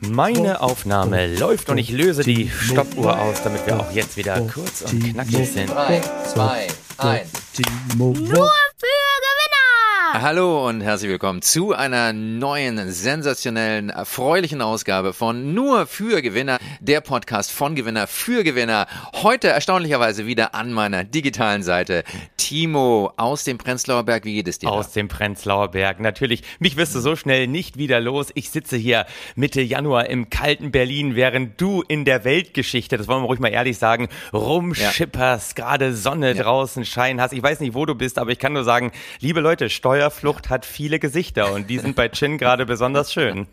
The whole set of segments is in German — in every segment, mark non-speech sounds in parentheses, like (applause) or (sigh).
Meine Aufnahme läuft und ich löse die Stoppuhr aus, damit wir auch jetzt wieder kurz und knackig sind. 3, 2, 1. Nur! Hallo und herzlich willkommen zu einer neuen, sensationellen, erfreulichen Ausgabe von Nur für Gewinner, der Podcast von Gewinner für Gewinner. Heute erstaunlicherweise wieder an meiner digitalen Seite Timo aus dem Prenzlauer Berg. Wie geht es dir? Aus dem Prenzlauer Berg. Natürlich, mich wirst du so schnell nicht wieder los. Ich sitze hier Mitte Januar im kalten Berlin, während du in der Weltgeschichte, das wollen wir ruhig mal ehrlich sagen, rumschipperst, gerade Sonne Ja. draußen scheinen hast. Ich weiß nicht, wo du bist, aber ich kann nur sagen, liebe Leute, Steuerflucht hat viele Gesichter und die sind bei Chin gerade besonders schön.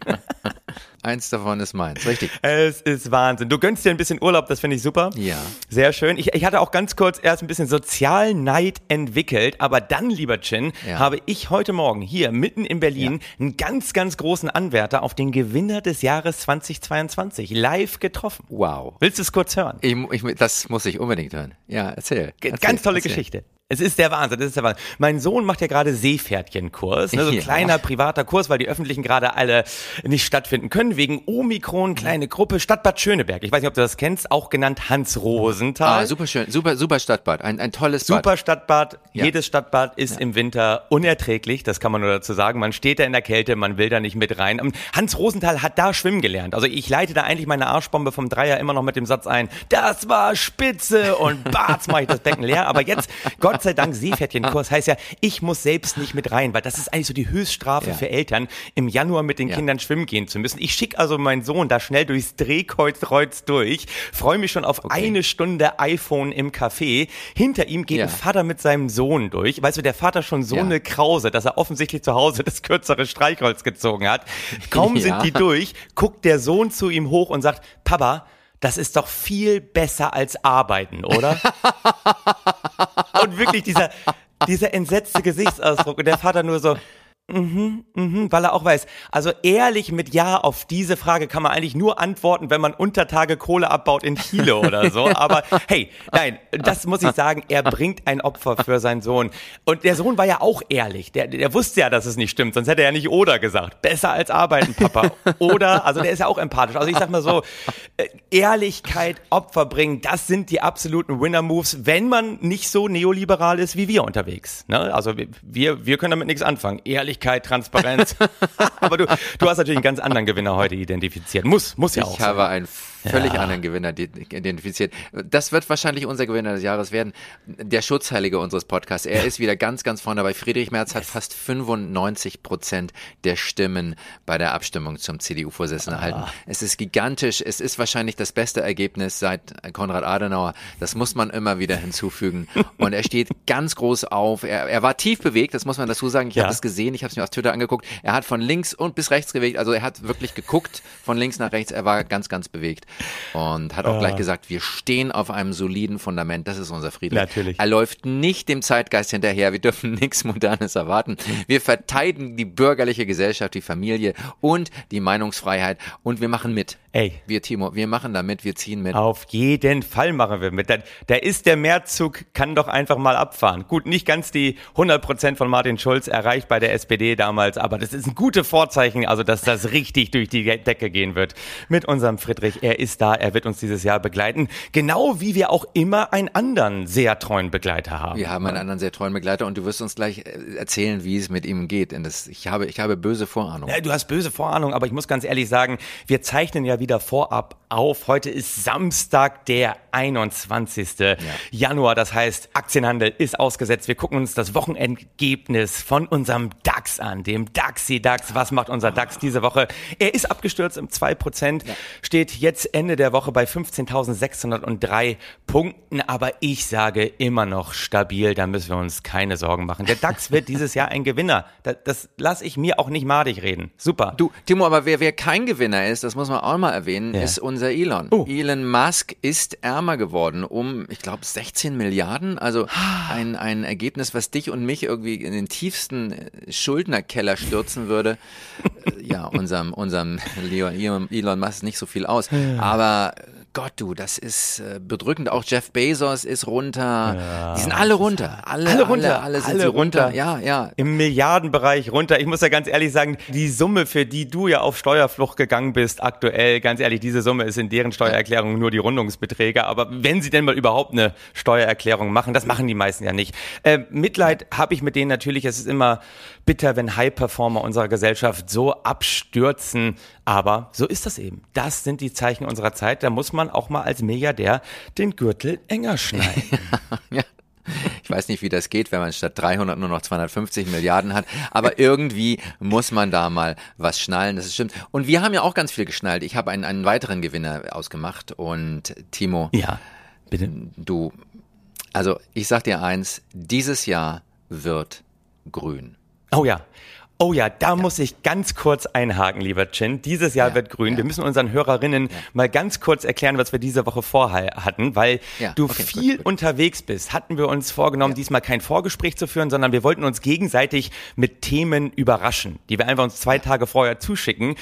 (laughs) Eins davon ist meins, richtig. (laughs) Es ist Wahnsinn. Du gönnst dir ein bisschen Urlaub, das finde ich super. Ja. Sehr schön. Ich, ich hatte auch ganz kurz erst ein bisschen Sozialneid entwickelt, aber dann, lieber Chin, Ja. habe ich heute Morgen hier mitten in Berlin einen ganz, ganz großen Anwärter auf den Gewinner des Jahres 2022 live getroffen. Wow. Willst du es kurz hören? Ich, ich, das muss ich unbedingt hören. Ja, erzähl. Erzähl Ganz tolle erzähl. Geschichte. Es ist der Wahnsinn, das ist der Wahnsinn. Mein Sohn macht ja gerade Seepferdchenkurs, ne, so ein (laughs) Ja. kleiner privater Kurs, weil die öffentlichen gerade alle nicht stattfinden können, wegen Omikron, kleine Gruppe, Stadtbad Schöneberg. Ich weiß nicht, ob du das kennst, auch genannt Hans Rosenthal. Ah, super schön, super, super Stadtbad, ein, ein tolles Bad. Super Stadtbad. Ja. Jedes Stadtbad ist im Winter unerträglich. Das kann man nur dazu sagen. Man steht da in der Kälte, man will da nicht mit rein. Hans Rosenthal hat da schwimmen gelernt. Also ich leite da eigentlich meine Arschbombe vom Dreier immer noch mit dem Satz ein, das war spitze und batz mache ich das Becken leer. Aber jetzt, Gott sei Dank, Seepferdchenkurs heißt ja, ich muss selbst nicht mit rein, weil das ist eigentlich so die Höchststrafe Ja. für Eltern, im Januar mit den Ja. Kindern schwimmen gehen zu müssen. Ich schicke also meinen Sohn da schnell durchs Drehkreuz durch, freue mich schon auf eine Stunde iPhone im Café. Hinter ihm geht Ja. ein Vater mit seinem Sohn durch. Weißt du, der Vater schon so Ja. eine Krause, dass er offensichtlich zu Hause das kürzere Streichholz gezogen hat. Kaum (laughs) Ja. sind die durch, guckt der Sohn zu ihm hoch und sagt, Papa, das ist doch viel besser als arbeiten, oder? (laughs) und wirklich dieser, dieser entsetzte Gesichtsausdruck und der Vater nur so, Mhm, mhm, weil er auch weiß, also ehrlich mit Ja auf diese Frage kann man eigentlich nur antworten, wenn man unter Tage Kohle abbaut in Chile (laughs) oder so. Aber hey, nein, das muss ich sagen, er bringt ein Opfer für seinen Sohn. Und der Sohn war ja auch ehrlich. Der, der wusste ja, dass es nicht stimmt, sonst hätte er ja nicht oder gesagt. Besser als arbeiten, Papa. Oder, also der ist ja auch empathisch. Also ich sag mal so, äh, Ehrlichkeit, Opfer bringen, das sind die absoluten Winner-Moves, wenn man nicht so neoliberal ist wie wir unterwegs. Ne? Also wir- wir, wir können damit nichts anfangen. Ehrlichkeit, Transparenz. (laughs) Aber du, du hast natürlich einen ganz anderen Gewinner heute identifiziert. Muss, muss ja auch Ich habe sein. einen völlig Ja. anderen Gewinner identifiziert. Das wird wahrscheinlich unser Gewinner des Jahres werden. Der Schutzheilige unseres Podcasts. Er (laughs) ist wieder ganz, ganz vorne dabei. Friedrich Merz hat fast 95 Prozent der Stimmen bei der Abstimmung zum CDU-Vorsitzenden erhalten. Ah. Es ist gigantisch. Es ist wahrscheinlich das beste Ergebnis seit Konrad Adenauer. Das muss man immer wieder hinzufügen. (laughs) Und er steht ganz groß auf. Er, er war tief bewegt, das muss man dazu sagen. Ich Ja. habe es gesehen, ich habe es mir auf Twitter angeguckt. Er hat von links und bis rechts bewegt. Also er hat wirklich geguckt von links nach rechts. Er war ganz, ganz bewegt und hat auch gleich gesagt, wir stehen auf einem soliden Fundament. Das ist unser Friedrich. Natürlich. Er läuft nicht dem Zeitgeist hinterher. Wir dürfen (laughs) nichts Modernes erwarten. Wir verteidigen die bürgerliche Gesellschaft, die Familie und die Meinungsfreiheit und wir machen mit. Ey. Wir, Timo, wir machen da mit, wir ziehen mit. Auf jeden Fall machen wir mit. Da, da ist der Mehrzug, kann doch einfach mal abfahren. Gut, nicht ganz die 100 Prozent von Martin Schulz erreicht bei der SPD damals, aber das ist ein gutes Vorzeichen, also dass das richtig durch die Decke gehen wird mit unserem Friedrich. Er ist da, er wird uns dieses Jahr begleiten. Genau wie wir auch immer einen anderen sehr treuen Begleiter haben. Wir haben einen anderen sehr treuen Begleiter und du wirst uns gleich äh, erzählen, wie es mit ihm geht. Das, ich habe, ich habe böse Vorahnung. Ja, du hast böse Vorahnung, aber ich muss ganz ehrlich sagen, wir zeichnen ja wieder vorab auf. Heute ist Samstag, der 21. Januar. Das heißt, Aktienhandel ist ausgesetzt. Wir gucken uns das Wochenendergebnis von unserem DAX an, dem DAXi-DAX. Was macht unser DAX diese Woche? Er ist abgestürzt um 2%, steht jetzt Ende der Woche bei 15.603 Punkten. Aber ich sage immer noch stabil, da müssen wir uns keine Sorgen machen. Der DAX wird dieses Jahr ein Gewinner. Das, das lasse ich mir auch nicht madig reden. Super. Du, Timo, aber wer, wer kein Gewinner ist, das muss man auch mal erwähnen, Ja. ist unser Elon. Oh. Elon Musk ist ärmer geworden um, ich glaube, 16 Milliarden. Also ein, ein Ergebnis, was dich und mich irgendwie in den tiefsten äh, Schuldnerkeller stürzen würde. Äh, ja, unserem, unserem Leon, Elon Musk nicht so viel aus. Aber Gott, du, das ist äh, bedrückend. Auch Jeff Bezos ist runter. Die sind alle runter. Alle, Alle runter, Alle, alle sind alle runter. runter. Ja, ja. Im Milliardenbereich runter. Ich muss ja ganz ehrlich sagen, die Summe, für die du ja auf Steuerflucht gegangen bist, aktuell, ganz ehrlich, diese Summe ist in deren Steuererklärung nur die Rundungsbeträge. Aber wenn sie denn mal überhaupt eine Steuererklärung machen, das machen die meisten ja nicht. Äh, Mitleid habe ich mit denen natürlich. Es ist immer bitter, wenn High-Performer unserer Gesellschaft so abstürzen. Aber so ist das eben. Das sind die Zeichen unserer Zeit. Da muss man auch mal als Milliardär den Gürtel enger schneiden. (laughs) ja. Ich weiß nicht, wie das geht, wenn man statt 300 nur noch 250 Milliarden hat, aber irgendwie muss man da mal was schnallen, das stimmt. Und wir haben ja auch ganz viel geschnallt. Ich habe einen, einen weiteren Gewinner ausgemacht und Timo, ja, bitte. du, also ich sag dir eins, dieses Jahr wird grün. Oh ja. Oh ja, da muss ich ganz kurz einhaken, lieber Chin. Dieses Jahr Ja, wird grün. ja. Wir müssen unseren Hörerinnen mal ganz kurz erklären, was wir diese Woche vorhatten, weil Ja, du okay, gut, viel gut. unterwegs bist. Hatten wir uns vorgenommen, diesmal kein Vorgespräch zu führen, sondern wir wollten uns gegenseitig mit Themen überraschen, die wir einfach uns zwei Tage vorher zuschicken.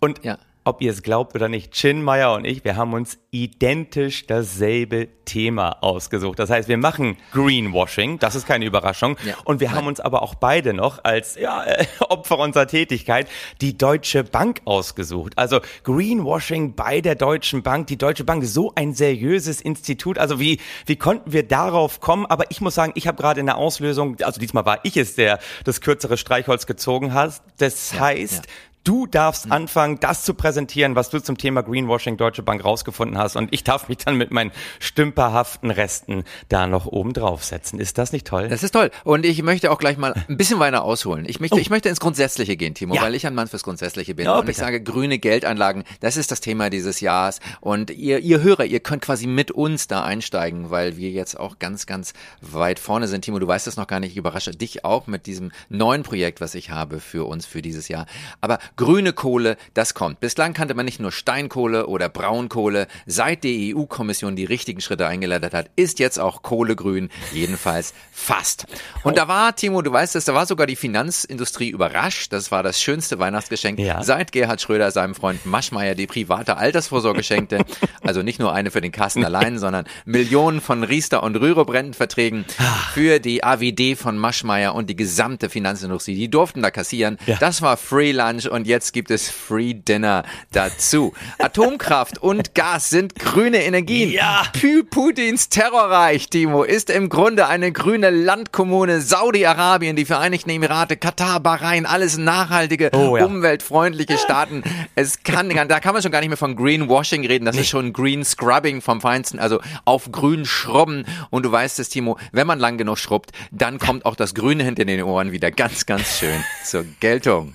Und Ja. Ob ihr es glaubt oder nicht, Chin Meyer und ich, wir haben uns identisch dasselbe Thema ausgesucht. Das heißt, wir machen Greenwashing, das ist keine Überraschung. Ja. Und wir haben uns aber auch beide noch als ja, äh, (laughs) Opfer unserer Tätigkeit die Deutsche Bank ausgesucht. Also Greenwashing bei der Deutschen Bank. Die Deutsche Bank, so ein seriöses Institut. Also wie, wie konnten wir darauf kommen? Aber ich muss sagen, ich habe gerade in der Auslösung, also diesmal war ich es, der das kürzere Streichholz gezogen hat. Das heißt, ja. Du darfst anfangen, das zu präsentieren, was du zum Thema Greenwashing Deutsche Bank rausgefunden hast. Und ich darf mich dann mit meinen stümperhaften Resten da noch oben draufsetzen. Ist das nicht toll? Das ist toll. Und ich möchte auch gleich mal ein bisschen weiter ausholen. Ich möchte, Oh. ich möchte ins Grundsätzliche gehen, Timo, Ja. weil ich ein Mann fürs Grundsätzliche bin. Ja, und ich sage, grüne Geldanlagen, das ist das Thema dieses Jahres. Und ihr, ihr Hörer, ihr könnt quasi mit uns da einsteigen, weil wir jetzt auch ganz, ganz weit vorne sind. Timo, du weißt es noch gar nicht. Ich überrasche dich auch mit diesem neuen Projekt, was ich habe für uns für dieses Jahr. Aber grüne Kohle, das kommt. Bislang kannte man nicht nur Steinkohle oder Braunkohle. Seit die EU-Kommission die richtigen Schritte eingeleitet hat, ist jetzt auch Kohle grün. Jedenfalls fast. Und da war, Timo, du weißt es, da war sogar die Finanzindustrie überrascht. Das war das schönste Weihnachtsgeschenk, Ja. seit Gerhard Schröder seinem Freund Maschmeyer die private Altersvorsorge schenkte. Also nicht nur eine für den Kasten allein, sondern Millionen von Riester- und Rürup-Rentenverträgen für die AWD von Maschmeyer und die gesamte Finanzindustrie. Die durften da kassieren. Ja. Das war Free Lunch und jetzt gibt es Free Dinner dazu. Atomkraft (laughs) und Gas sind grüne Energien. Ja. Pü Putins Terrorreich, Timo, ist im Grunde eine grüne Landkommune Saudi-Arabien, die Vereinigten Emirate, Katar, Bahrain, alles nachhaltige, Oh, ja. umweltfreundliche Staaten. Es kann, da kann man schon gar nicht mehr von Greenwashing reden. Das ist schon Green Scrubbing vom Feinsten, also auf grün schrubben. Und du weißt es, Timo, wenn man lang genug schrubbt, dann kommt auch das Grüne hinter den Ohren wieder ganz, ganz schön zur Geltung.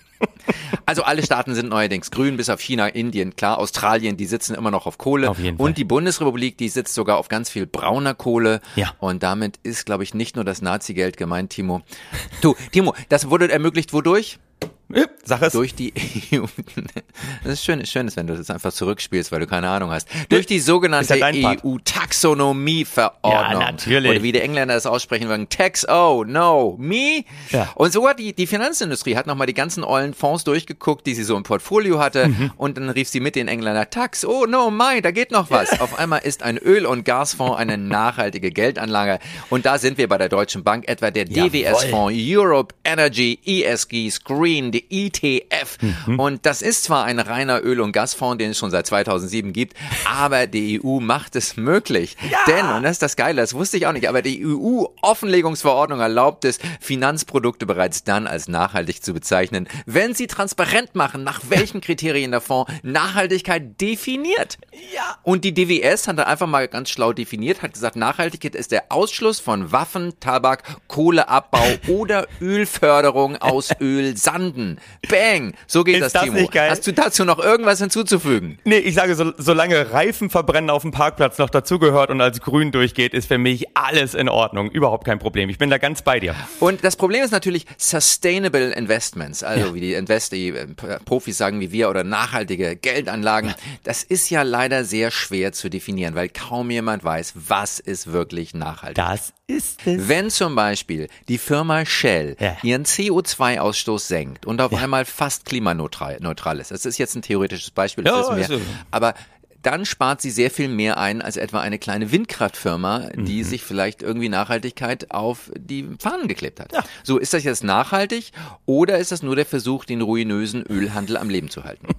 Also alle Staaten sind neuerdings grün, bis auf China, Indien, klar, Australien, die sitzen immer noch auf Kohle. Auf jeden Fall. Und die Bundesrepublik, die sitzt sogar auf ganz viel brauner Kohle. Ja. Und damit ist, glaube ich, nicht nur das Nazi-Geld gemeint, Timo. Du, Timo, das wurde ermöglicht wodurch? Sag es. Durch die EU. (laughs) Das ist schön, ist schön, ist, wenn du das einfach zurückspielst, weil du keine Ahnung hast. Durch die sogenannte Ist. EU-Taxonomie-Verordnung. Ja, natürlich. Oder wie die Engländer es aussprechen würden, Tax O, no, me. Ja. Und sogar die, die Finanzindustrie hat nochmal die ganzen ollen Fonds durchgeguckt, die sie so im Portfolio hatte. Mhm. Und dann rief sie mit den Engländern, Tax, oh no, my, da geht noch was. Auf einmal ist ein Öl- und Gasfonds eine (laughs) nachhaltige Geldanlage. Und da sind wir bei der Deutschen Bank, etwa der. DWS-Fonds, Europe Energy, ESG, Screen, die ETF. Mhm. Und das ist zwar ein reiner Öl- und Gasfonds, den es schon seit 2007 gibt, aber die EU macht es möglich. Denn, und das ist das Geile, das wusste ich auch nicht, aber die EU-Offenlegungsverordnung erlaubt es, Finanzprodukte bereits dann als nachhaltig zu bezeichnen, wenn sie transparent machen, nach welchen (laughs) Kriterien der Fonds Nachhaltigkeit definiert. Ja. Und die DWS hat da einfach mal ganz schlau definiert, hat gesagt, Nachhaltigkeit ist der Ausschluss von Waffen, Tabak, Kohleabbau (laughs) oder Ölförderung aus (laughs) Ölsanden. Bang! So geht Ist das, das Timo. nicht geil? Hast du dazu noch irgendwas hinzuzufügen? Nee, ich sage, so, solange Reifenverbrennen auf dem Parkplatz noch dazugehört und als grün durchgeht, ist für mich alles in Ordnung. Überhaupt kein Problem. Ich bin da ganz bei dir. Und das Problem ist natürlich Sustainable Investments, also wie die Invest, die äh, Profis sagen wie wir, oder nachhaltige Geldanlagen. Das ist ja leider sehr schwer zu definieren, weil kaum jemand weiß, was ist wirklich nachhaltig. Das ist es. Wenn zum Beispiel die Firma Shell Ja. ihren CO2-Ausstoß senkt und auf einmal fast klimaneutral neutral ist, das ist jetzt ein theoretisches Beispiel, das Ja, wissen wir, ist so. aber dann spart sie sehr viel mehr ein als etwa eine kleine Windkraftfirma, die mhm. sich vielleicht irgendwie Nachhaltigkeit auf die Fahnen geklebt hat. Ja. So, ist das jetzt nachhaltig oder ist das nur der Versuch, den ruinösen Ölhandel am Leben zu halten? (laughs)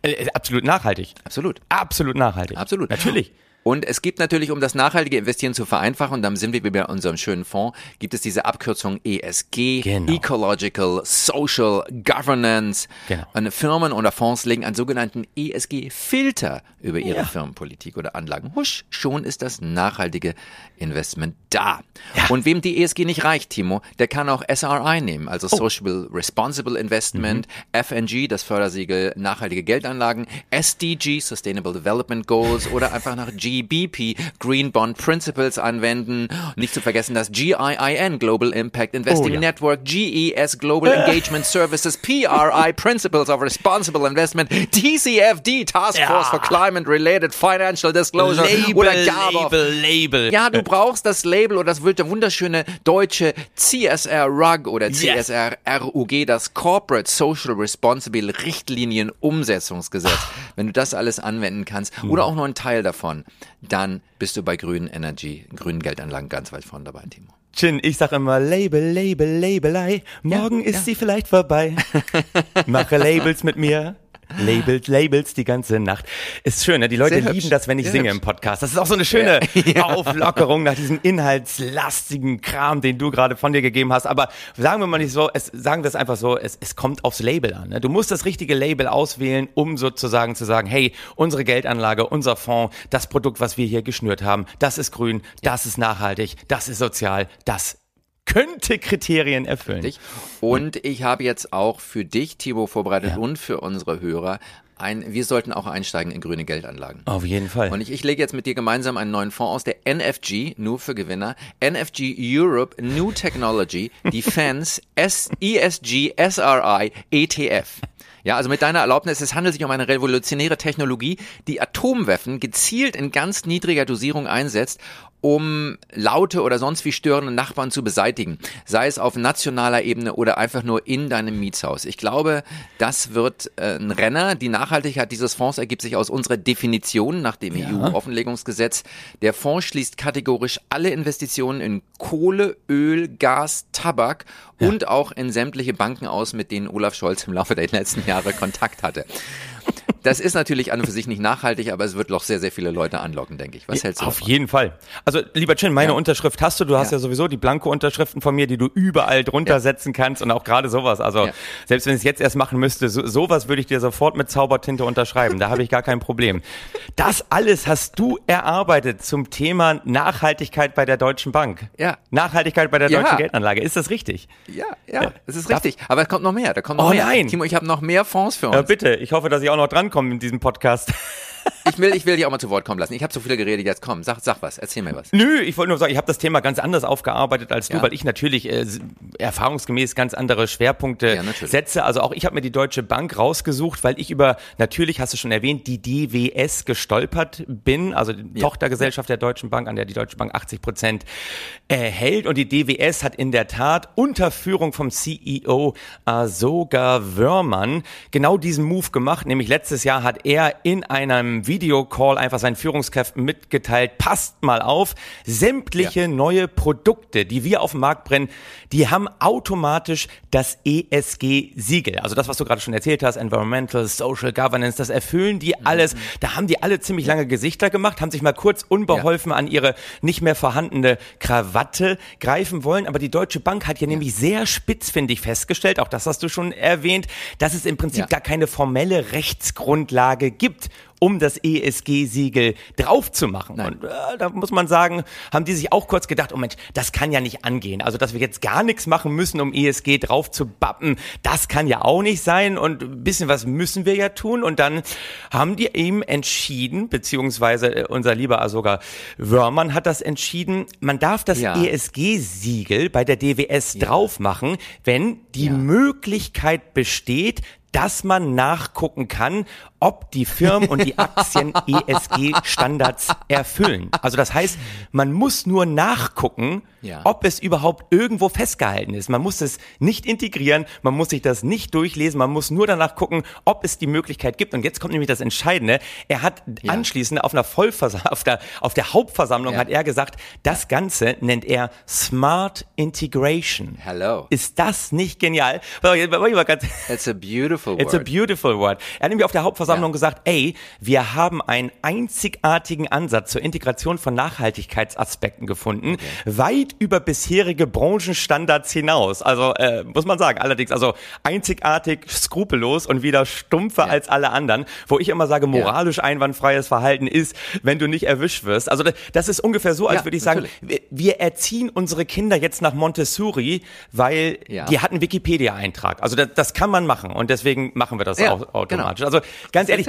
Äh, absolut nachhaltig. Absolut. Absolut nachhaltig. Absolut. Natürlich. Und es gibt natürlich, um das nachhaltige Investieren zu vereinfachen, und dann sind wir bei unserem schönen Fonds, gibt es diese Abkürzung ESG, genau. Ecological, Social, Governance. Genau. Und Firmen oder Fonds legen einen sogenannten ESG-Filter über ihre ja. Firmenpolitik oder Anlagen. Husch, schon ist das nachhaltige Investment da. Ja. Und wem die ESG nicht reicht, Timo, der kann auch SRI nehmen, also oh. Social Responsible Investment, mhm. FNG, das Fördersiegel nachhaltige Geldanlagen, SDG, Sustainable Development Goals oder einfach nach G GBP, Green Bond Principles anwenden. Nicht zu vergessen das GIIN, Global Impact Investing oh, ja. Network, GES, Global Engagement Services, PRI, (laughs) Principles of Responsible Investment, TCFD, Task Force ja. for Climate Related Financial Disclosure Label, oder GABA. Label, Label. Ja, du brauchst das Label oder das wunderschöne deutsche CSR RUG oder CSR RUG, das Corporate Social Responsible Richtlinien Umsetzungsgesetz. Wenn du das alles anwenden kannst oder auch nur einen Teil davon, dann bist du bei grünen Energy, grünen Geldanlagen ganz weit vorne dabei, Timo. Chin, ich sag immer Label, Label, Labelei. Morgen ja, ist ja. sie vielleicht vorbei. (laughs) Mache Labels mit mir. Labels, Labels die ganze Nacht. Ist schön, ne? Die Leute lieben das, wenn ich Sehr singe hübsch. im Podcast. Das ist auch so eine schöne (laughs) ja. Auflockerung nach diesem inhaltslastigen Kram, den du gerade von dir gegeben hast. Aber sagen wir mal nicht so, es, sagen wir es einfach so, es, es kommt aufs Label an. Ne? Du musst das richtige Label auswählen, um sozusagen zu sagen, hey, unsere Geldanlage, unser Fonds, das Produkt, was wir hier geschnürt haben, das ist grün, das ist nachhaltig, das ist sozial, das könnte Kriterien erfüllen. Und ich habe jetzt auch für dich, Timo, vorbereitet ja. und für unsere Hörer ein, wir sollten auch einsteigen in grüne Geldanlagen. Auf jeden Fall. Und ich, ich lege jetzt mit dir gemeinsam einen neuen Fonds aus, der NFG, nur für Gewinner, NFG Europe New Technology Defense (laughs) S, ESG SRI ETF. Ja, also mit deiner Erlaubnis, es handelt sich um eine revolutionäre Technologie, die Atomwaffen gezielt in ganz niedriger Dosierung einsetzt um laute oder sonst wie störende Nachbarn zu beseitigen, sei es auf nationaler Ebene oder einfach nur in deinem Mietshaus. Ich glaube, das wird äh, ein Renner. Die Nachhaltigkeit dieses Fonds ergibt sich aus unserer Definition nach dem ja. EU-Offenlegungsgesetz. Der Fonds schließt kategorisch alle Investitionen in Kohle, Öl, Gas, Tabak ja. und auch in sämtliche Banken aus, mit denen Olaf Scholz im Laufe der letzten Jahre Kontakt hatte. Das ist natürlich an und für sich nicht nachhaltig, aber es wird doch sehr, sehr viele Leute anlocken, denke ich. Was hältst du Auf davon? jeden Fall. Also, lieber Chin, meine ja. Unterschrift hast du. Du hast ja. ja sowieso die blanke Unterschriften von mir, die du überall drunter ja. setzen kannst und auch gerade sowas. Also, selbst wenn ich es jetzt erst machen müsste, so, sowas würde ich dir sofort mit Zaubertinte unterschreiben. Da habe ich gar kein Problem. Das alles hast du erarbeitet zum Thema Nachhaltigkeit bei der Deutschen Bank. Ja. Nachhaltigkeit bei der Deutschen Geldanlage. Ist das richtig? Ja, ja, das ist richtig. Aber es kommt noch mehr. Da kommt noch oh, mehr. Nein. Timo, ich habe noch mehr Fonds für uns. Ja, bitte. Ich hoffe, dass ich auch noch dran ankommen in diesem Podcast. (laughs) Ich will, ich will dich auch mal zu Wort kommen lassen. Ich habe so viel geredet, jetzt komm, sag, sag was, erzähl mir was. Nö, ich wollte nur sagen, ich habe das Thema ganz anders aufgearbeitet als du, ja. weil ich natürlich äh, erfahrungsgemäß ganz andere Schwerpunkte ja, setze. Also auch ich habe mir die Deutsche Bank rausgesucht, weil ich über, natürlich hast du schon erwähnt, die DWS gestolpert bin, also die ja. Tochtergesellschaft der Deutschen Bank, an der die Deutsche Bank 80 Prozent erhält. Und die DWS hat in der Tat unter Führung vom CEO Asoga Wörmann genau diesen Move gemacht, nämlich letztes Jahr hat er in einem Videocall einfach seinen Führungskräften mitgeteilt, passt mal auf, sämtliche ja. neue Produkte, die wir auf dem Markt brennen, die haben automatisch das ESG-Siegel. Also das, was du gerade schon erzählt hast, Environmental, Social Governance, das erfüllen die mhm. alles. Da haben die alle ziemlich lange Gesichter gemacht, haben sich mal kurz unbeholfen ja. an ihre nicht mehr vorhandene Krawatte greifen wollen. Aber die Deutsche Bank hat ja, ja. nämlich sehr spitzfindig festgestellt, auch das hast du schon erwähnt, dass es im Prinzip gar keine formelle Rechtsgrundlage gibt, um das ESG-Siegel drauf zu machen. Nein. Und äh, da muss man sagen, haben die sich auch kurz gedacht, oh Mensch, das kann ja nicht angehen. Also, dass wir jetzt gar nichts machen müssen, um ESG drauf zu bappen, das kann ja auch nicht sein. Und ein bisschen was müssen wir ja tun. Und dann haben die eben entschieden, beziehungsweise äh, unser lieber Asoga Wörmann hat das entschieden, man darf das ja. ESG-Siegel bei der DWS ja. drauf machen, wenn die ja. Möglichkeit besteht, dass man nachgucken kann, ob die Firmen und die (laughs) Aktien ESG-Standards erfüllen. Also das heißt, man muss nur nachgucken, ja. ob es überhaupt irgendwo festgehalten ist. Man muss es nicht integrieren, man muss sich das nicht durchlesen, man muss nur danach gucken, ob es die Möglichkeit gibt. Und jetzt kommt nämlich das Entscheidende. Er hat ja. anschließend auf einer Vollversammlung, auf der, auf der Hauptversammlung ja. hat er gesagt, das Ganze nennt er Smart Integration. Hello. Ist das nicht genial? It's a beautiful word. It's a beautiful word. Er hat nämlich auf der Hauptversammlung gesagt, ey, wir haben einen einzigartigen Ansatz zur Integration von Nachhaltigkeitsaspekten gefunden, okay. weit über bisherige Branchenstandards hinaus. Also äh, muss man sagen, allerdings also einzigartig, skrupellos und wieder stumpfer ja. als alle anderen, wo ich immer sage, moralisch ja. einwandfreies Verhalten ist, wenn du nicht erwischt wirst. Also das ist ungefähr so, als ja, würde ich sagen, wir, wir, erziehen unsere Kinder jetzt nach Montessori, weil die hatten Wikipedia-Eintrag. Also das, das, kann man machen und deswegen machen wir das auch automatisch. Genau. Also ganz ehrlich,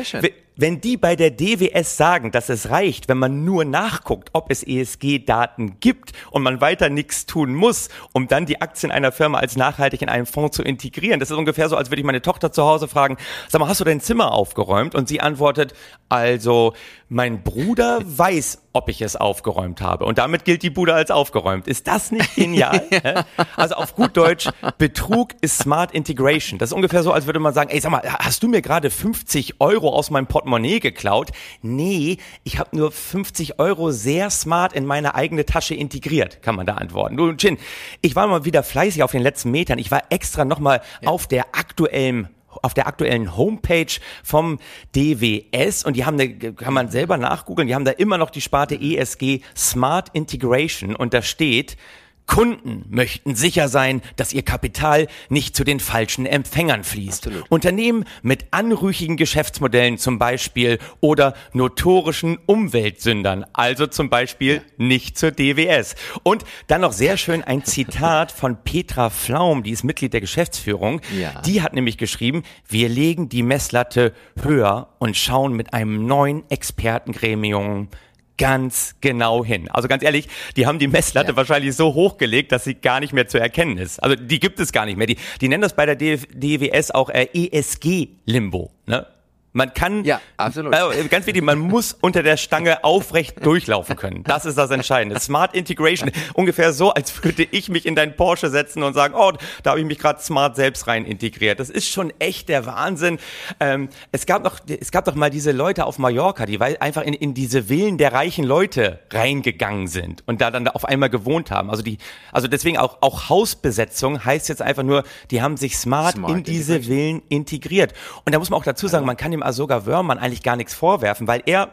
wenn die bei der DWS sagen, dass es reicht, wenn man nur nachguckt, ob es ESG-Daten gibt und man weiter nichts tun muss, um dann die Aktien einer Firma als nachhaltig in einen Fonds zu integrieren. Das ist ungefähr so, als würde ich meine Tochter zu Hause fragen, sag mal, hast du dein Zimmer aufgeräumt? Und sie antwortet, also mein Bruder weiß, ob ich es aufgeräumt habe. Und damit gilt die Bude als aufgeräumt. Ist das nicht genial? (laughs) ja. Also auf gut Deutsch, Betrug ist Smart Integration. Das ist ungefähr so, als würde man sagen, ey, sag mal, hast du mir gerade 50 Euro aus meinem Portemonnaie geklaut? Nee, ich habe nur 50 Euro sehr smart in meine eigene Tasche integriert, kann man da antworten. Du, Chin, ich war mal wieder fleißig auf den letzten Metern. Ich war extra nochmal ja. auf der aktuellen auf der aktuellen Homepage vom DWS und die haben eine, kann man selber nachgoogeln, die haben da immer noch die Sparte ESG Smart Integration und da steht, Kunden möchten sicher sein, dass ihr Kapital nicht zu den falschen Empfängern fließt. Absolut. Unternehmen mit anrüchigen Geschäftsmodellen zum Beispiel oder notorischen Umweltsündern, also zum Beispiel nicht zur DWS. Und dann noch sehr schön ein (laughs) Zitat von Petra Flaum, die ist Mitglied der Geschäftsführung. Ja. Die hat nämlich geschrieben, wir legen die Messlatte höher und schauen mit einem neuen Expertengremium ganz genau hin. Also ganz ehrlich, die haben die Messlatte ja. wahrscheinlich so hochgelegt, dass sie gar nicht mehr zu erkennen ist. Also die gibt es gar nicht mehr. Die, die nennen das bei der DWS auch äh, ESG-Limbo. Ne? Man kann, ja, absolut. Äh, ganz wichtig, man muss unter der Stange aufrecht durchlaufen können. Das ist das Entscheidende. Smart Integration, ungefähr so, als würde ich mich in dein Porsche setzen und sagen, oh, da habe ich mich gerade smart selbst rein integriert. Das ist schon echt der Wahnsinn. Ähm, es gab noch, es gab doch mal diese Leute auf Mallorca, die einfach in, in diese Villen der reichen Leute reingegangen sind und da dann auf einmal gewohnt haben. Also die, also deswegen auch, auch Hausbesetzung heißt jetzt einfach nur, die haben sich smart, smart in diese Villen integriert. Und da muss man auch dazu sagen, man kann dem Asoga Wörmann eigentlich gar nichts vorwerfen, weil er,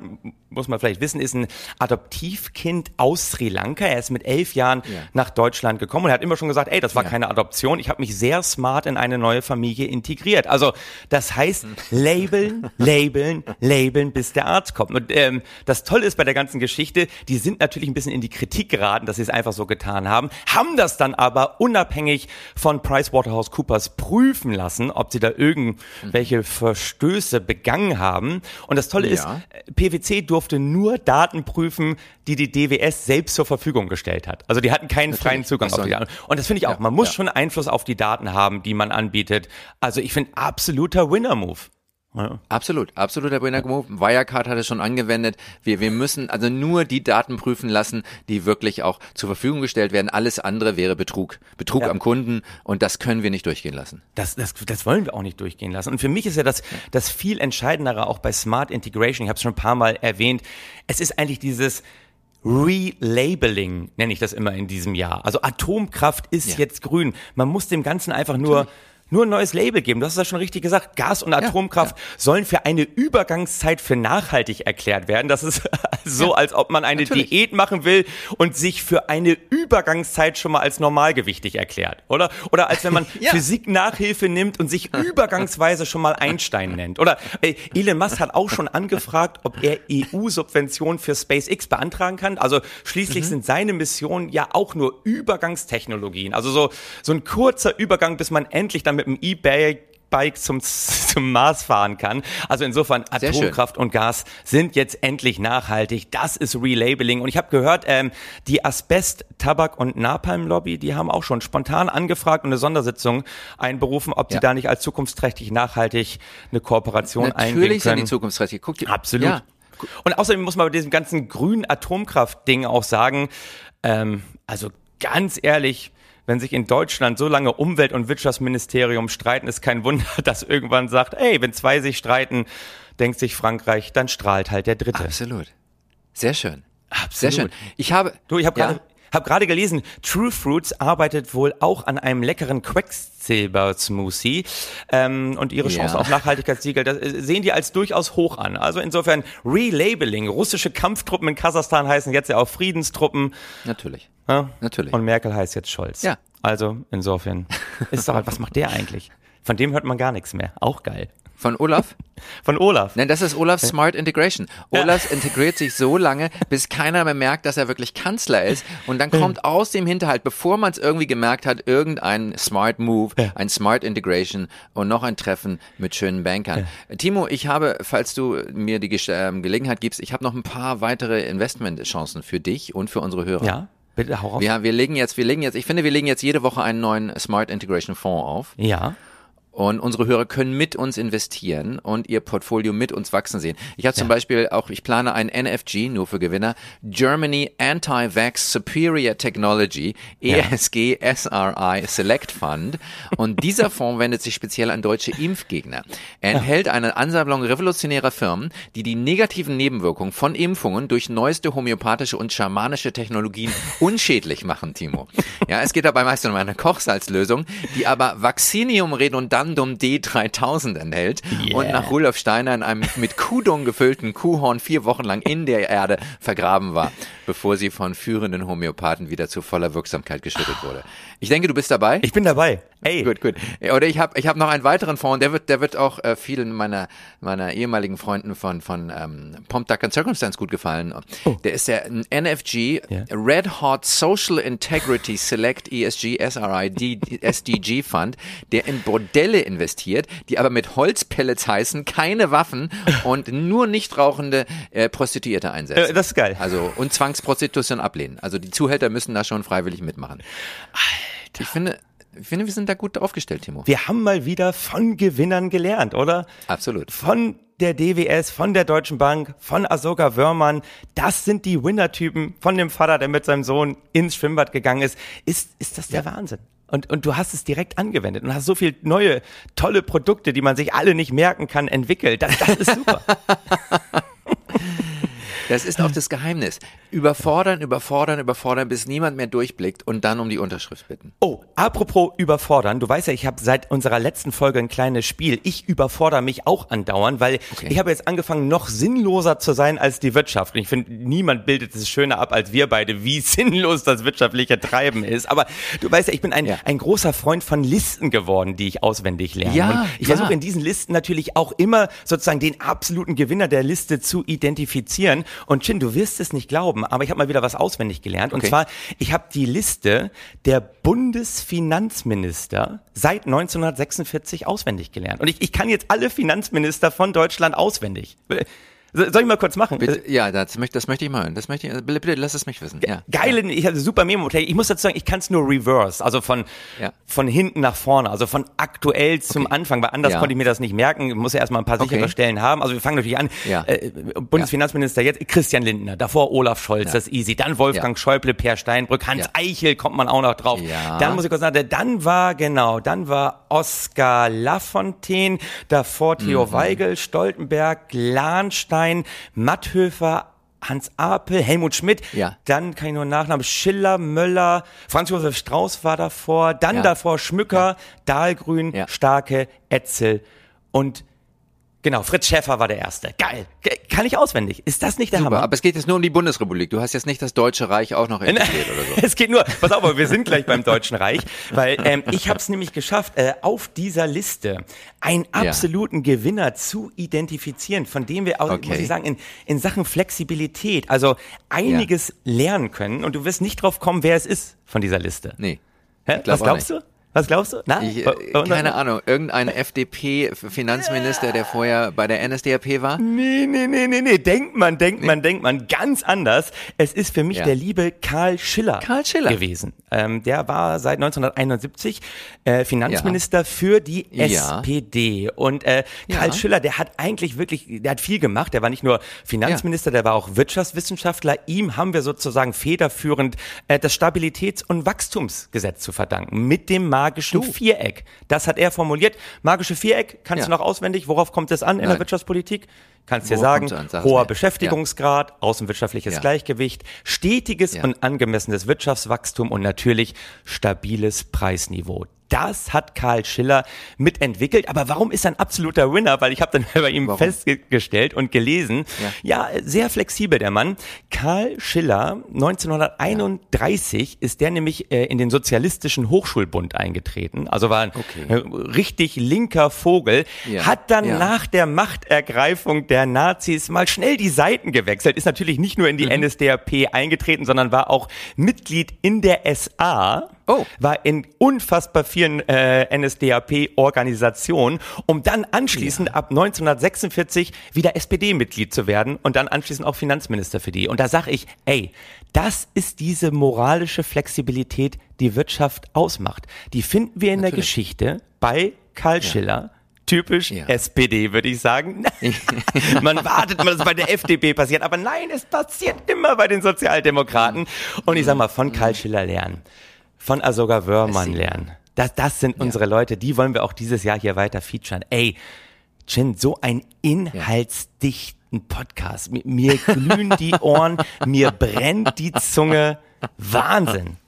muss man vielleicht wissen, ist ein Adoptivkind aus Sri Lanka. Er ist mit elf Jahren ja. nach Deutschland gekommen und er hat immer schon gesagt, ey, das war ja. keine Adoption. Ich habe mich sehr smart in eine neue Familie integriert. Also das heißt, labeln, (laughs) labeln, labeln, bis der Arzt kommt. Und ähm, das Tolle ist bei der ganzen Geschichte, die sind natürlich ein bisschen in die Kritik geraten, dass sie es einfach so getan haben, haben das dann aber unabhängig von PricewaterhouseCoopers prüfen lassen, ob sie da irgendwelche. Verstöße begangen haben. Und das Tolle ja. ist, PwC durfte nur Daten prüfen, die die DWS selbst zur Verfügung gestellt hat. Also die hatten keinen Natürlich. freien Zugang auf die Daten. Und das finde ich auch. Man muss ja. schon Einfluss auf die Daten haben, die man anbietet. Also ich finde absoluter Winner-Move. Ja. Absolut, absoluter Winner Move. Wirecard hat es schon angewendet. Wir, wir müssen also nur die Daten prüfen lassen, die wirklich auch zur Verfügung gestellt werden. Alles andere wäre Betrug. Betrug ja. am Kunden und das können wir nicht durchgehen lassen. Das, das, das wollen wir auch nicht durchgehen lassen. Und für mich ist ja das, das viel Entscheidendere auch bei Smart Integration, ich habe es schon ein paar Mal erwähnt, es ist eigentlich dieses, Relabeling nenne ich das immer in diesem Jahr. Also Atomkraft ist ja. jetzt grün. Man muss dem Ganzen einfach nur Natürlich nur ein neues Label geben. Du hast ja schon richtig gesagt. Gas und Atomkraft ja, ja. sollen für eine Übergangszeit für nachhaltig erklärt werden. Das ist (laughs) so, ja, als ob man eine natürlich. Diät machen will und sich für eine Übergangszeit schon mal als normalgewichtig erklärt, oder? Oder als wenn man (laughs) Physik-Nachhilfe nimmt und sich übergangsweise schon mal Einstein nennt. Oder äh, Elon Musk hat auch schon angefragt, ob er EU-Subventionen für SpaceX beantragen kann. Also schließlich mhm. sind seine Missionen ja auch nur Übergangstechnologien. Also so, so ein kurzer Übergang, bis man endlich dann mit dem E-Bike E-Bike zum, zum Mars fahren kann. Also insofern. Atomkraft und Gas sind jetzt endlich nachhaltig. Das ist Relabeling. Und ich habe gehört, ähm, die Asbest, Tabak und Napalm-Lobby, die haben auch schon spontan angefragt und eine Sondersitzung einberufen, ob sie Ja. da nicht als zukunftsträchtig nachhaltig eine Kooperation eingehen Natürlich sind können. die zukunftsträchtig. Guck dir, Absolut. Ja. Und außerdem muss man bei diesem ganzen grünen Atomkraft-Ding auch sagen, ähm, also ganz ehrlich, wenn sich in Deutschland so lange Umwelt- und Wirtschaftsministerium streiten, ist kein Wunder, (laughs) dass irgendwann sagt, ey, wenn zwei sich streiten, denkt sich Frankreich, dann strahlt halt der Dritte. Absolut. Sehr schön. Absolut. Sehr schön. Ich habe. Du, ich habe Ja. gerade hab gerade gelesen, True Fruits arbeitet wohl auch an einem leckeren Quecksilber-Smoothie ähm, und ihre Chance Ja. auf Nachhaltigkeitssiegel das äh, sehen die als durchaus hoch an. Also insofern Relabeling. Russische Kampftruppen in Kasachstan heißen jetzt ja auch Friedenstruppen. Natürlich. Ja? Natürlich. Und Merkel heißt jetzt Scholz. Ja. Also insofern ist doch halt, was macht der eigentlich? Von dem hört man gar nichts mehr. Auch geil. Von Olaf? (laughs) Von Olaf. Nein, das ist Olafs Smart Integration. Olaf integriert sich so lange, bis keiner mehr merkt, dass er wirklich Kanzler ist. Und dann kommt aus dem Hinterhalt, bevor man es irgendwie gemerkt hat, irgendein Smart Move, ein Smart Integration und noch ein Treffen mit schönen Bankern. Timo, ich habe, falls du mir die Gesch- ähm, Gelegenheit gibst, ich habe noch ein paar weitere Investmentchancen für dich und für unsere Hörer. Ja, bitte hau raus. Wir, wir legen jetzt, wir legen jetzt, ich finde, wir legen jetzt jede Woche einen neuen Smart Integration Fonds auf. Ja. Und unsere Hörer können mit uns investieren und ihr Portfolio mit uns wachsen sehen. Ich habe zum Beispiel auch, ich plane ein NFG, nur für Gewinner, Germany Anti-Vax Superior Technology, E ESG SRI Select Fund. Und dieser (laughs) Fonds wendet sich speziell an deutsche Impfgegner. Er enthält eine Ansammlung revolutionärer Firmen, die die negativen Nebenwirkungen von Impfungen durch neueste homöopathische und schamanische Technologien (laughs) unschädlich machen, Timo. Ja, es geht dabei meist um eine Kochsalzlösung, die aber Vaccinium redundandum D3000 enthält und nach Rudolf Steiner in einem mit Kuhdung gefüllten Kuhhorn vier Wochen lang in der Erde vergraben war, bevor sie von führenden Homöopathen wieder zu voller Wirksamkeit geschüttet wurde. Ich denke, du bist dabei. Ich bin dabei. Ey. Gut, gut. Oder ich habe ich hab noch einen weiteren Fonds, der wird, der wird auch äh, vielen meiner, meiner ehemaligen Freunden von, von ähm, Pomp Duck and Circumstance gut gefallen. Der ist der NFG Ja. Red Hot Social Integrity Select ESG SRI D, SDG Fund, der in Bordelle investiert, die aber mit Holzpellets heißen, keine Waffen und nur nicht rauchende äh, Prostituierte einsetzen. Äh, das ist geil. Also und Zwangsprostitution ablehnen. Also die Zuhälter müssen da schon freiwillig mitmachen. Alter. Ich finde, ich finde, wir sind da gut aufgestellt, Timo. Wir haben mal wieder von Gewinnern gelernt, oder? Absolut. Von der DWS, von der Deutschen Bank, von Asoka Wörmann. Das sind die Winner-Typen von dem Vater, der mit seinem Sohn ins Schwimmbad gegangen ist. Ist, ist das der Wahnsinn? Und, und du hast es direkt angewendet und hast so viel neue, tolle Produkte, die man sich alle nicht merken kann, entwickelt. Das, das ist super. (laughs) Das ist auch das Geheimnis. Überfordern, überfordern, überfordern, bis niemand mehr durchblickt und dann um die Unterschrift bitten. Oh, apropos überfordern. Du weißt ja, ich habe seit unserer letzten Folge ein kleines Spiel. Ich überfordere mich auch andauernd, weil Okay. ich habe jetzt angefangen, noch sinnloser zu sein als die Wirtschaft. Und ich finde, niemand bildet es schöner ab als wir beide, wie (laughs) sinnlos das wirtschaftliche Treiben ist. Aber du weißt ja, ich bin ein, Ja. ein großer Freund von Listen geworden, die ich auswendig lerne. Ja, Und ich ja. versuche in diesen Listen natürlich auch immer sozusagen den absoluten Gewinner der Liste zu identifizieren. Und Chin, du wirst es nicht glauben, aber ich habe mal wieder was auswendig gelernt. Und Okay. zwar, ich habe die Liste der Bundesfinanzminister seit 1946 auswendig gelernt. Und ich, ich kann jetzt alle Finanzminister von Deutschland auswendig. Soll ich mal kurz machen? Bitte, ja, das möchte, das möchte ich mal hören. Das möchte ich, bitte, bitte lass es mich wissen. Ja. Geile, ich hatte super Memo. Ich muss dazu sagen, ich kann es nur reverse, also von, Ja. von hinten nach vorne, also von aktuell zum Anfang, weil anders Ja. konnte ich mir das nicht merken. Ich muss ja erstmal ein paar sichere Okay. Stellen haben. Also wir fangen natürlich an. Ja. Äh, Bundesfinanzminister jetzt Christian Lindner, davor Olaf Scholz, das ist easy. Dann Wolfgang. Schäuble, Per Steinbrück, Hans. Eichel kommt man auch noch drauf. Dann muss ich kurz sagen, dann war, genau, dann war Oskar Lafontaine, davor Theo Mhm. Weigel, Stoltenberg, Lahnstein, Matthöfer, Hans Apel, Helmut Schmidt, Ja. dann kann ich nur Nachnamen, Schiller, Möller, Franz Josef Strauß war davor, dann Ja. davor Schmücker, Dahlgrün, Ja. Starke, Etzel und genau, Fritz Schäffer war der Erste. Geil. Ge- Kann ich auswendig. Ist das nicht der Super, Hammer? aber es geht jetzt nur um die Bundesrepublik. Du hast jetzt nicht das Deutsche Reich auch noch (laughs) integriert oder so. Es geht nur, pass auf, aber wir sind gleich beim Deutschen Reich, weil ähm, ich habe es nämlich geschafft, äh, auf dieser Liste einen absoluten Gewinner zu identifizieren, von dem wir auch, Okay. muss ich sagen, in, in Sachen Flexibilität, also einiges lernen können. Und du wirst nicht drauf kommen, wer es ist von dieser Liste. Nee. Hä? Was glaubst nicht. du? Was glaubst du? Na, ich, äh, keine Ahnung. Irgendein FDP-Finanzminister, der vorher bei der NSDAP war? Nee, nee, nee, nee, nee. Denkt man, denkt nee. man, denkt man ganz anders. Es ist für mich ja. der liebe Karl Schiller, Karl Schiller. gewesen. Ähm, der war seit 1971 äh, Finanzminister ja. für die ja. SPD. Und äh, Karl Schiller, der hat eigentlich wirklich, der hat viel gemacht. Der war nicht nur Finanzminister, der war auch Wirtschaftswissenschaftler. Ihm haben wir sozusagen federführend äh, das Stabilitäts- und Wachstumsgesetz zu verdanken. Mit dem magischen du. Viereck. Das hat er formuliert. Magische Viereck, kannst ja. du noch auswendig? Worauf kommt es an in Nein. der Wirtschaftspolitik? Kannst dir sagen, hoher Beschäftigungsgrad, ja. außenwirtschaftliches ja. Gleichgewicht, stetiges und angemessenes Wirtschaftswachstum und natürlich stabiles Preisniveau das hat Karl Schiller mitentwickelt. Aber warum ist er ein absoluter Winner? Weil ich habe dann (laughs) bei ihm warum? festgestellt und gelesen, ja. ja. sehr flexibel der Mann. Karl Schiller, 1931 ja. ist der nämlich äh, in den Sozialistischen Hochschulbund eingetreten. Also war ein okay. äh, richtig linker Vogel. Ja. Hat dann nach der Machtergreifung der Nazis mal schnell die Seiten gewechselt. Ist natürlich nicht nur in die mhm. NSDAP eingetreten, sondern war auch Mitglied in der SA. Oh. War in unfassbar vielen äh, NSDAP-Organisationen, um dann anschließend ja. ab 1946 wieder SPD-Mitglied zu werden und dann anschließend auch Finanzminister für die. Und da sage ich, ey, das ist diese moralische Flexibilität, die Wirtschaft ausmacht. Die finden wir in Natürlich. der Geschichte bei Karl Schiller. Typisch ja. SPD, würde ich sagen. (laughs) (laughs) man wartet, dass es bei der FDP passiert, aber nein, es passiert immer bei den Sozialdemokraten. Und ich sag mal, von Karl Schiller lernen von Asoga Wörmann lernen. Das, das sind ja. unsere Leute, die wollen wir auch dieses Jahr hier weiter featuren. Ey, Chin, so ein inhaltsdichten Podcast. Mir, mir (laughs) glühen die Ohren, mir brennt die Zunge. Wahnsinn.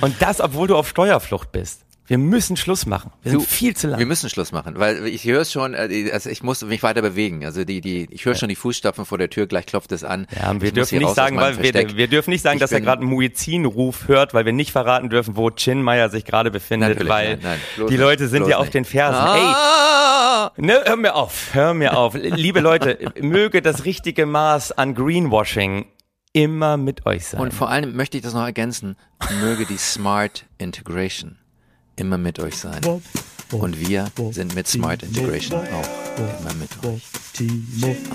Und das, obwohl du auf Steuerflucht bist. Wir müssen Schluss machen. Wir sind viel zu lang. Wir müssen Schluss machen, weil ich höre schon, äh, also ich muss mich weiter bewegen. Also die, die, ich höre schon die Fußstapfen vor der Tür, gleich klopft es an. Ja, wir dürfen nicht sagen, weil wir, wir, dürfen nicht sagen, ich dass er gerade einen Muizin-Ruf hört, weil wir nicht verraten dürfen, wo Chin Meyer sich gerade befindet, weil nein, nein, die Leute sind ja auf den Fersen. Ah! Ey, ne, hör mir auf, hör mir auf. Liebe Leute, (laughs) möge das richtige Maß an Greenwashing immer mit euch sein. Und vor allem möchte ich das noch ergänzen, möge die Smart Integration immer mit euch sein. Und wir sind mit Smart Integration auch immer mit euch.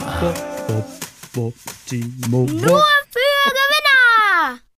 Ah. Nur für Gewinner!